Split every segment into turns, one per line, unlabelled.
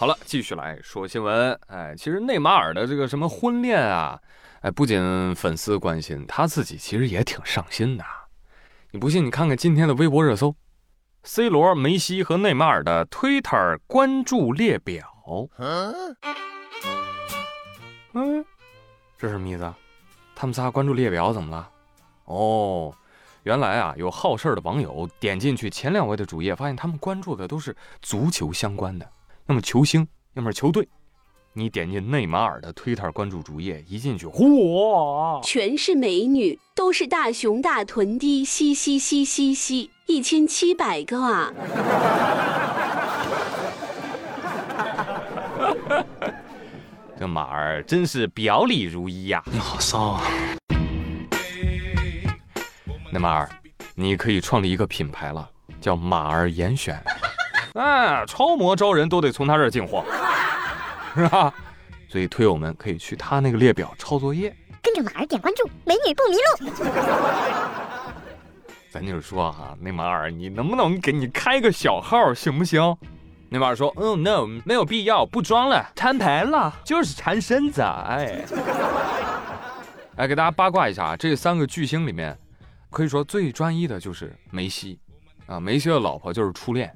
好了，继续来说新闻。哎，其实内马尔的这个什么婚恋啊，哎，不仅粉丝关心，他自己其实也挺上心的。你不信，你看看今天的微博热搜：C 罗、梅西和内马尔的 Twitter 关注列表。嗯，这是什么意思？他们仨关注列表怎么了？哦，原来啊，有好事的网友点进去前两位的主页，发现他们关注的都是足球相关的。要么球星，要么是球队。你点进内马尔的推特关注主页，一进去，嚯，
全是美女，都是大熊大臀的，嘻嘻嘻嘻嘻，一千七百个啊！
这马儿真是表里如一呀！
你好骚啊！
内马尔，你可以创立一个品牌了，叫马儿严选。哎，超模招人都得从他这儿进货，是吧？所以推友们可以去他那个列表抄作业，
跟着马儿点关注，美女不迷路。
咱就是说哈，内马尔，你能不能给你开个小号，行不行？内马尔说：“嗯，no，没有必要，不装了，摊牌了，就是缠身子。”哎，来，给大家八卦一下啊，这三个巨星里面，可以说最专一的就是梅西啊，梅西的老婆就是初恋。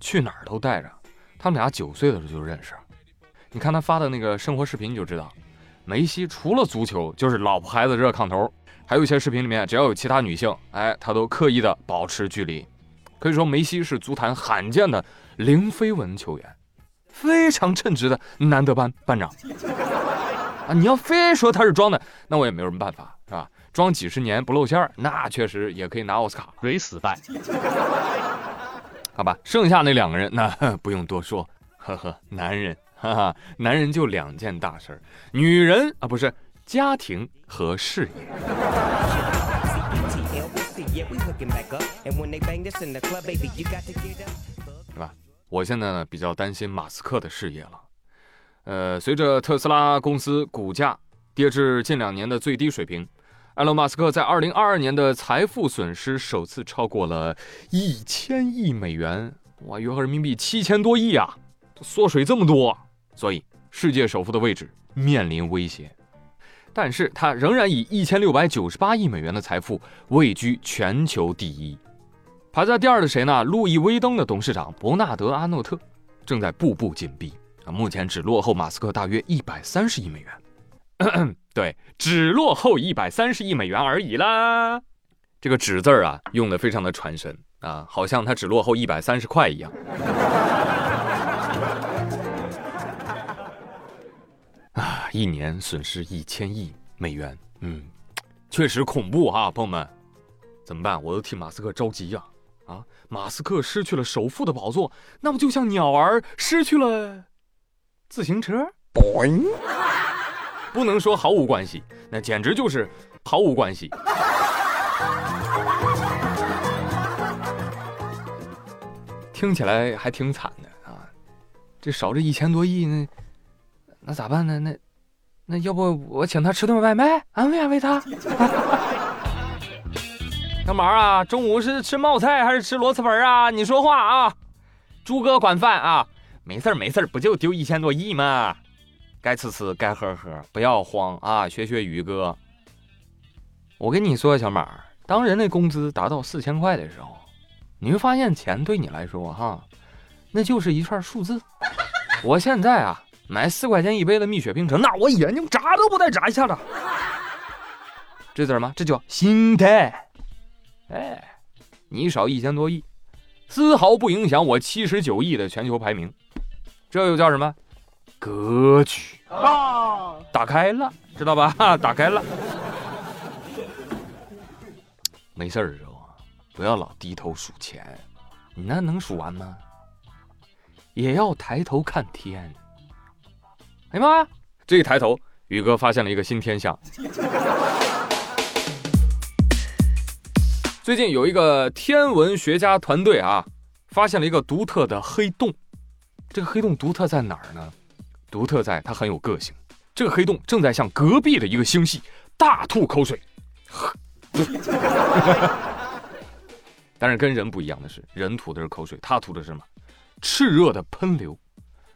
去哪儿都带着，他们俩九岁的时候就认识。你看他发的那个生活视频，你就知道，梅西除了足球就是老婆孩子热炕头，还有一些视频里面只要有其他女性，哎，他都刻意的保持距离。可以说梅西是足坛罕见的零绯闻球员，非常称职的难得班班长。啊，你要非说他是装的，那我也没有什么办法，是吧？装几十年不露馅儿，那确实也可以拿奥斯卡。
蕊死败。
好吧，剩下那两个人那 不用多说，呵呵，男人，哈哈，男人就两件大事儿，女人啊不是家庭和事业，是吧？我现在呢比较担心马斯克的事业了，呃，随着特斯拉公司股价跌至近两年的最低水平。埃隆·马斯克在二零二二年的财富损失首次超过了一千亿美元，哇，约合人民币七千多亿啊！缩水这么多，所以世界首富的位置面临威胁。但是他仍然以一千六百九十八亿美元的财富位居全球第一。排在第二的谁呢？路易威登的董事长伯纳德·阿诺特正在步步紧逼啊，目前只落后马斯克大约一百三十亿美元。对，只落后一百三十亿美元而已啦。这个“只”字儿啊，用的非常的传神啊，好像他只落后一百三十块一样。啊，一年损失一千亿美元，嗯，确实恐怖哈，朋友们，怎么办？我都替马斯克着急呀！啊，马斯克失去了首富的宝座，那不就像鸟儿失去了自行车？不能说毫无关系，那简直就是毫无关系。听起来还挺惨的啊！这少这一千多亿，那那咋办呢？那那要不我请他吃顿外卖，安慰安慰他。干嘛啊？中午是吃冒菜还是吃螺蛳粉啊？你说话啊！猪哥管饭啊！没事儿没事儿，不就丢一千多亿吗？该吃吃，该喝喝，不要慌啊！学学宇哥，我跟你说，小马，当人的工资达到四千块的时候，你会发现钱对你来说，哈，那就是一串数字。我现在啊，买四块钱一杯的蜜雪冰城，那我眼睛眨都不带眨一下的。这叫什么？这叫心态。哎，你少一千多亿，丝毫不影响我七十九亿的全球排名。这又叫什么？格局啊，打开了，知道吧？打开了。没事儿的时候啊，不要老低头数钱，你那能数完吗？也要抬头看天。哎呀妈呀！这一抬头，宇哥发现了一个新天象。最近有一个天文学家团队啊，发现了一个独特的黑洞。这个黑洞独特在哪儿呢？独特在它很有个性。这个黑洞正在向隔壁的一个星系大吐口水，但是跟人不一样的是，人吐的是口水，它吐的是什么？炽热的喷流。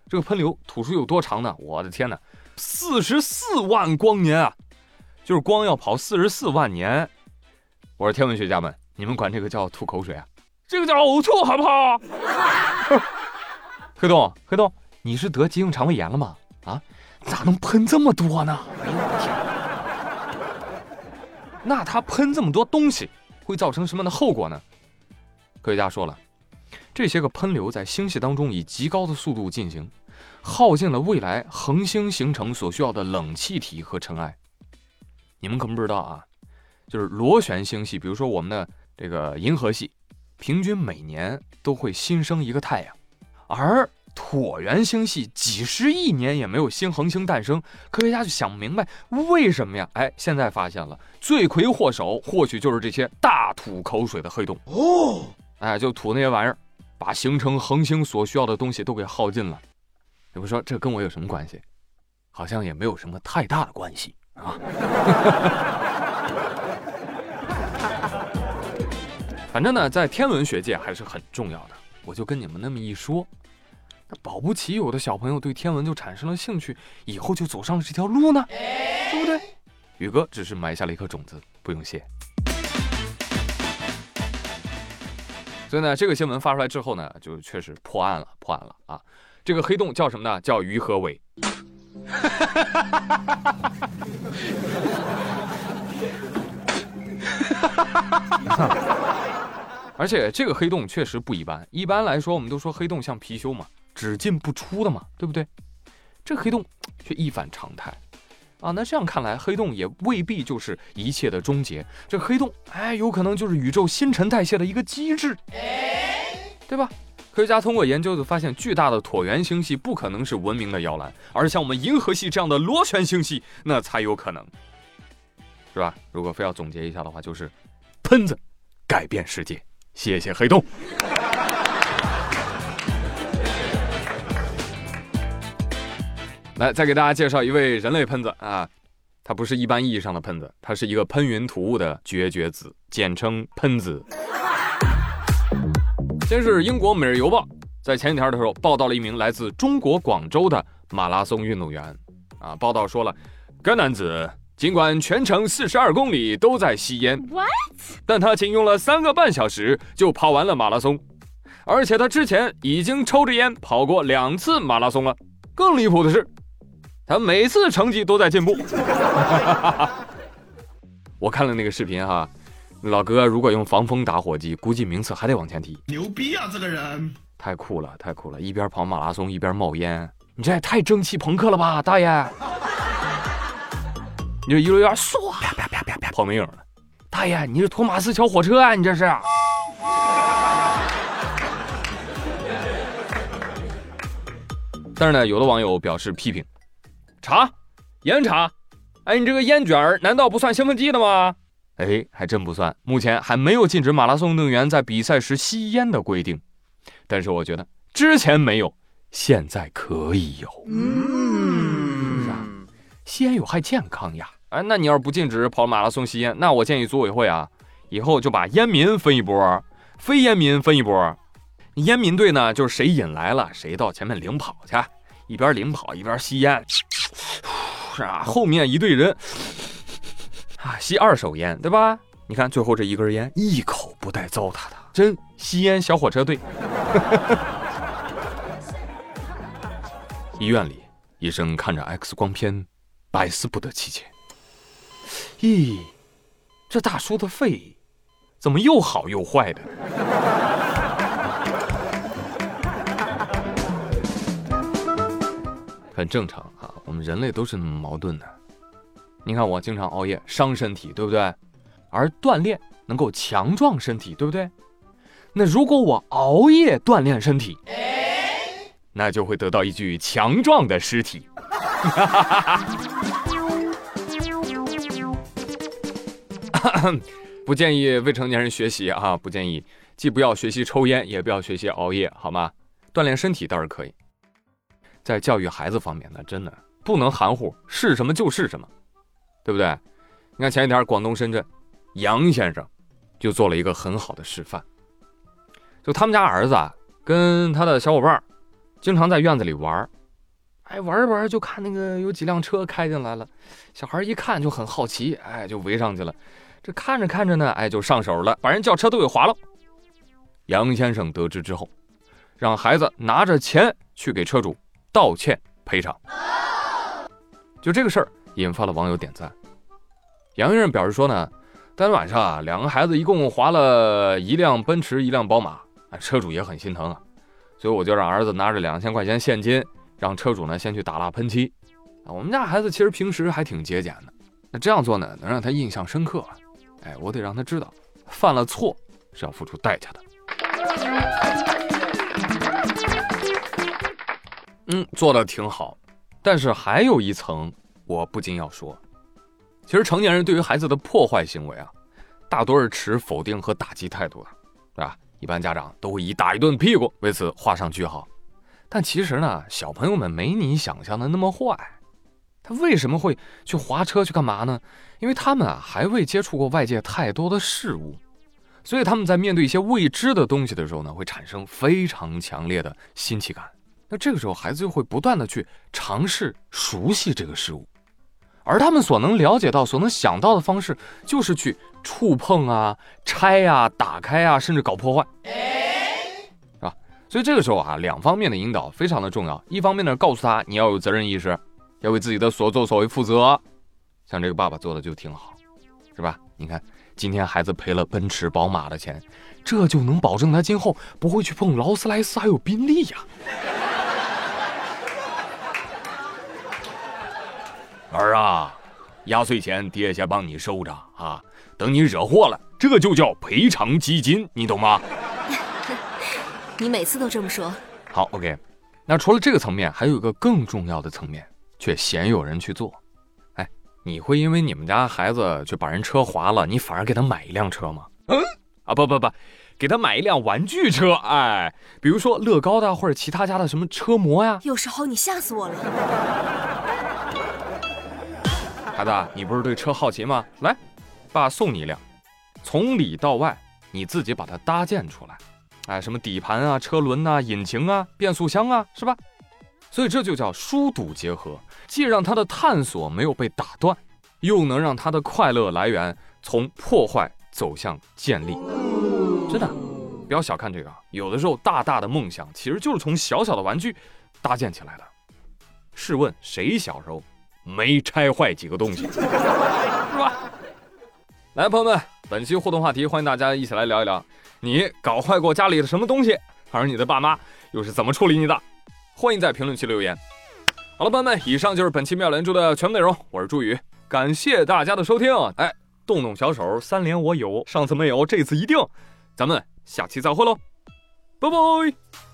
这个喷流吐出有多长呢？我的天哪，四十四万光年啊！就是光要跑四十四万年。我说天文学家们，你们管这个叫吐口水啊？这个叫呕吐，好不好？黑洞，黑洞，你是得急性肠胃炎了吗？啊，咋能喷这么多呢？哎呦我天！那它喷这么多东西，会造成什么样的后果呢？科学家说了，这些个喷流在星系当中以极高的速度进行，耗尽了未来恒星形成所需要的冷气体和尘埃。你们可不知道啊，就是螺旋星系，比如说我们的这个银河系，平均每年都会新生一个太阳，而椭圆星系几十亿年也没有新恒星诞生。科学家就想不明白为什么呀？哎，现在发现了，罪魁祸首或许就是这些大吐口水的黑洞哦。哎，就吐那些玩意儿，把形成恒星所需要的东西都给耗尽了。你们说这跟我有什么关系？好像也没有什么太大的关系。啊，反正呢，在天文学界还是很重要的。我就跟你们那么一说，那保不齐有的小朋友对天文就产生了兴趣，以后就走上了这条路呢，对不对？宇哥只是埋下了一颗种子，不用谢。所以呢，这个新闻发出来之后呢，就确实破案了，破案了啊！这个黑洞叫什么呢？叫鱼和尾。而且这个黑洞确实不一般。一般来说，我们都说黑洞像貔貅嘛，只进不出的嘛，对不对？这黑洞却一反常态啊！那这样看来，黑洞也未必就是一切的终结。这黑洞，哎，有可能就是宇宙新陈代谢的一个机制，对吧？科学家通过研究就发现，巨大的椭圆星系不可能是文明的摇篮，而像我们银河系这样的螺旋星系，那才有可能，是吧？如果非要总结一下的话，就是喷子改变世界。谢谢黑洞。来，再给大家介绍一位人类喷子啊，他不是一般意义上的喷子，他是一个喷云吐雾的绝绝子，简称喷子。先是英国《每日邮报》在前几天的时候报道了一名来自中国广州的马拉松运动员，啊，报道说了，该男子尽管全程四十二公里都在吸烟，what？但他仅用了三个半小时就跑完了马拉松，而且他之前已经抽着烟跑过两次马拉松了。更离谱的是，他每次成绩都在进步。我看了那个视频哈。老哥，如果用防风打火机，估计名次还得往前提。
牛逼啊，这个人
太酷了，太酷了！一边跑马拉松一边冒烟，你这也太蒸汽朋克了吧，大爷！你这一路烟唰啪啪啪啪啪跑没影了，大爷，你是托马斯小火车啊？你这是？但是呢，有的网友表示批评：查，严查！哎，你这个烟卷儿难道不算兴奋剂的吗？哎，还真不算。目前还没有禁止马拉松运动员在比赛时吸烟的规定，但是我觉得之前没有，现在可以有。嗯，是啊，吸烟有害健康呀。哎，那你要是不禁止跑马拉松吸烟，那我建议组委会啊，以后就把烟民分一波，非烟民分一波。烟民队呢，就是谁引来了，谁到前面领跑去，一边领跑一边吸烟，是 啊，后面一队人。啊，吸二手烟，对吧？你看最后这一根烟，一口不带糟蹋的，真吸烟小火车队。医院里，医生看着 X 光片，百思不得其解。咦，这大叔的肺怎么又好又坏的？很正常啊，我们人类都是那么矛盾的。你看我经常熬夜伤身体，对不对？而锻炼能够强壮身体，对不对？那如果我熬夜锻炼身体，那就会得到一具强壮的尸体。不建议未成年人学习啊！不建议，既不要学习抽烟，也不要学习熬夜，好吗？锻炼身体倒是可以。在教育孩子方面呢，真的不能含糊，是什么就是什么。对不对？你看前几天广东深圳，杨先生就做了一个很好的示范。就他们家儿子啊，跟他的小伙伴经常在院子里玩哎，玩着玩着就看那个有几辆车开进来了，小孩一看就很好奇，哎，就围上去了。这看着看着呢，哎，就上手了，把人轿车都给划了。杨先生得知之后，让孩子拿着钱去给车主道歉赔偿。就这个事儿引发了网友点赞。杨先生表示说呢，当天晚上啊，两个孩子一共划了一辆奔驰，一辆宝马，车主也很心疼啊，所以我就让儿子拿着两千块钱现金，让车主呢先去打蜡喷漆。啊，我们家孩子其实平时还挺节俭的，那这样做呢，能让他印象深刻。哎，我得让他知道，犯了错是要付出代价的。嗯，做的挺好，但是还有一层，我不禁要说，其实成年人对于孩子的破坏行为啊，大多是持否定和打击态度的，是吧？一般家长都会以打一顿屁股为此画上句号。但其实呢，小朋友们没你想象的那么坏，他为什么会去划车去干嘛呢？因为他们啊还未接触过外界太多的事物。所以他们在面对一些未知的东西的时候呢，会产生非常强烈的新奇感。那这个时候，孩子就会不断的去尝试熟悉这个事物，而他们所能了解到、所能想到的方式，就是去触碰啊、拆啊、打开啊，甚至搞破坏，是吧？所以这个时候啊，两方面的引导非常的重要。一方面呢，告诉他你要有责任意识，要为自己的所作所为负责。像这个爸爸做的就挺好，是吧？你看。今天孩子赔了奔驰、宝马的钱，这就能保证他今后不会去碰劳斯莱斯还有宾利呀。儿啊，压岁钱爹先帮你收着啊，等你惹祸了，这就叫赔偿基金，你懂吗？
你每次都这么说。
好，OK。那除了这个层面，还有一个更重要的层面，却鲜有人去做。哎你会因为你们家孩子去把人车划了，你反而给他买一辆车吗？嗯，啊不不不，给他买一辆玩具车，哎，比如说乐高的或者其他家的什么车模呀。
有时候你吓死我了。
孩子，你不是对车好奇吗？来，爸送你一辆，从里到外你自己把它搭建出来，哎，什么底盘啊、车轮呐、引擎啊、变速箱啊，是吧？所以这就叫疏堵结合。既让他的探索没有被打断，又能让他的快乐来源从破坏走向建立。真的，不要小看这个，有的时候大大的梦想其实就是从小小的玩具搭建起来的。试问谁小时候没拆坏几个东西，是吧？来，朋友们，本期互动话题，欢迎大家一起来聊一聊，你搞坏过家里的什么东西，而你的爸妈又是怎么处理你的？欢迎在评论区留言。好了，朋友们，以上就是本期妙连珠的全部内容。我是朱宇，感谢大家的收听。哎，动动小手，三连我有，上次没有，这次一定。咱们下期再会喽，拜拜。